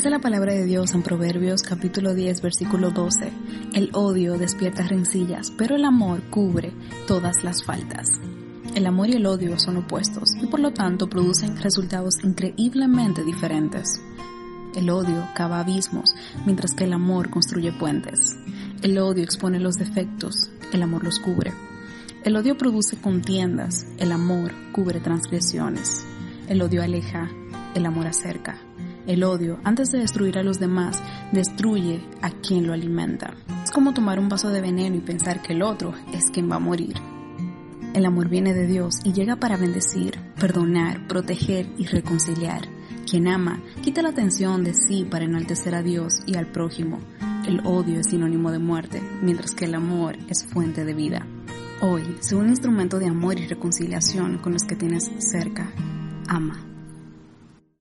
Dice la palabra de Dios en Proverbios capítulo 10 versículo 12, el odio despierta rencillas, pero el amor cubre todas las faltas. El amor y el odio son opuestos y por lo tanto producen resultados increíblemente diferentes. El odio cava abismos, mientras que el amor construye puentes. El odio expone los defectos, el amor los cubre. El odio produce contiendas, el amor cubre transgresiones. El odio aleja, el amor acerca. El odio, antes de destruir a los demás, destruye a quien lo alimenta. Es como tomar un vaso de veneno y pensar que el otro es quien va a morir. El amor viene de Dios y llega para bendecir, perdonar, proteger y reconciliar. Quien ama quita la atención de sí para enaltecer a Dios y al prójimo. El odio es sinónimo de muerte, mientras que el amor es fuente de vida. Hoy, sé un instrumento de amor y reconciliación con los que tienes cerca. Ama.